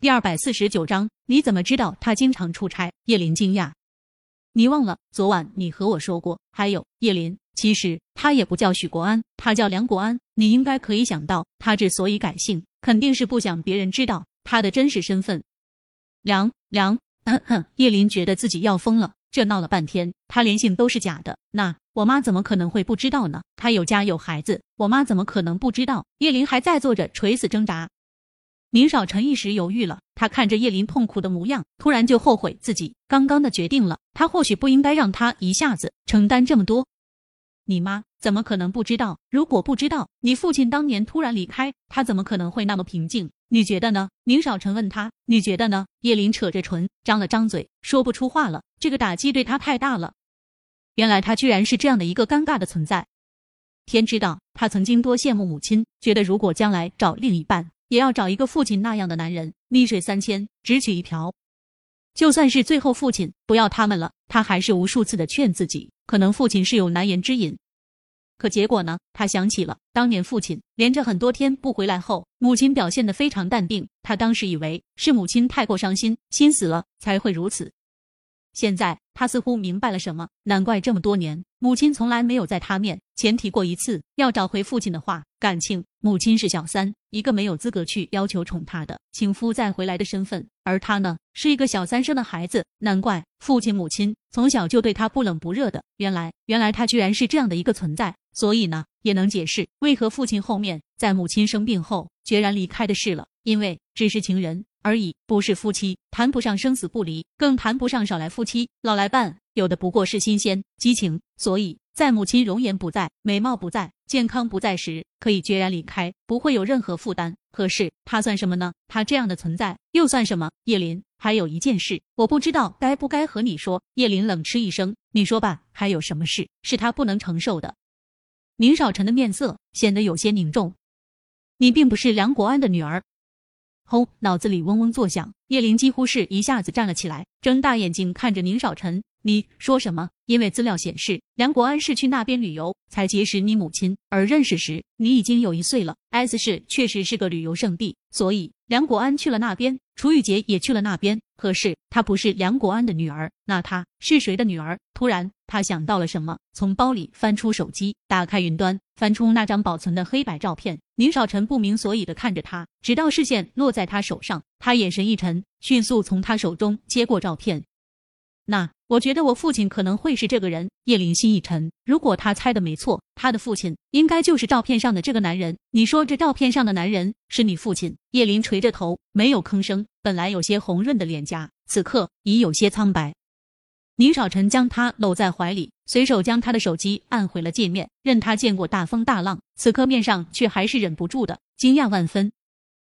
第二百四十九章，你怎么知道他经常出差？叶林惊讶，你忘了昨晚你和我说过？还有叶林，其实他也不叫许国安，他叫梁国安。你应该可以想到，他之所以改姓，肯定是不想别人知道他的真实身份。梁梁，嗯哼，叶林觉得自己要疯了。这闹了半天，他连姓都是假的，那我妈怎么可能会不知道呢？他有家有孩子，我妈怎么可能不知道？叶林还在做着垂死挣扎。宁少臣一时犹豫了，他看着叶林痛苦的模样，突然就后悔自己刚刚的决定了。他或许不应该让他一下子承担这么多。你妈怎么可能不知道？如果不知道，你父亲当年突然离开，他怎么可能会那么平静？你觉得呢？宁少臣问他。你觉得呢？叶林扯着唇，张了张嘴，说不出话了。这个打击对他太大了。原来他居然是这样的一个尴尬的存在。天知道，他曾经多羡慕母亲，觉得如果将来找另一半。也要找一个父亲那样的男人，溺水三千，只取一瓢。就算是最后父亲不要他们了，他还是无数次的劝自己，可能父亲是有难言之隐。可结果呢？他想起了当年父亲连着很多天不回来后，母亲表现的非常淡定，他当时以为是母亲太过伤心，心死了才会如此。现在他似乎明白了什么，难怪这么多年母亲从来没有在他面前提过一次要找回父亲的话。感情，母亲是小三，一个没有资格去要求宠她的情夫再回来的身份，而他呢，是一个小三生的孩子。难怪父亲母亲从小就对他不冷不热的。原来，原来他居然是这样的一个存在。所以呢，也能解释为何父亲后面在母亲生病后决然离开的事了，因为只是情人。而已，不是夫妻，谈不上生死不离，更谈不上少来夫妻老来伴，有的不过是新鲜激情。所以在母亲容颜不在、美貌不在、健康不在时，可以决然离开，不会有任何负担。可是他算什么呢？他这样的存在又算什么？叶林，还有一件事，我不知道该不该和你说。叶林冷嗤一声：“你说吧，还有什么事是他不能承受的？”宁少臣的面色显得有些凝重：“你并不是梁国安的女儿。”轰！脑子里嗡嗡作响，叶林几乎是一下子站了起来，睁大眼睛看着宁少臣：“你说什么？因为资料显示，梁国安是去那边旅游才结识你母亲，而认识时你已经有一岁了。S 市确实是个旅游胜地，所以梁国安去了那边，楚雨洁也去了那边。可是她不是梁国安的女儿，那她是谁的女儿？”突然，他想到了什么，从包里翻出手机，打开云端。翻出那张保存的黑白照片，宁少臣不明所以的看着他，直到视线落在他手上，他眼神一沉，迅速从他手中接过照片。那我觉得我父亲可能会是这个人。叶林心一沉，如果他猜的没错，他的父亲应该就是照片上的这个男人。你说这照片上的男人是你父亲？叶林垂着头，没有吭声。本来有些红润的脸颊，此刻已有些苍白。宁少臣将他搂在怀里，随手将他的手机按回了界面，任他见过大风大浪，此刻面上却还是忍不住的惊讶万分。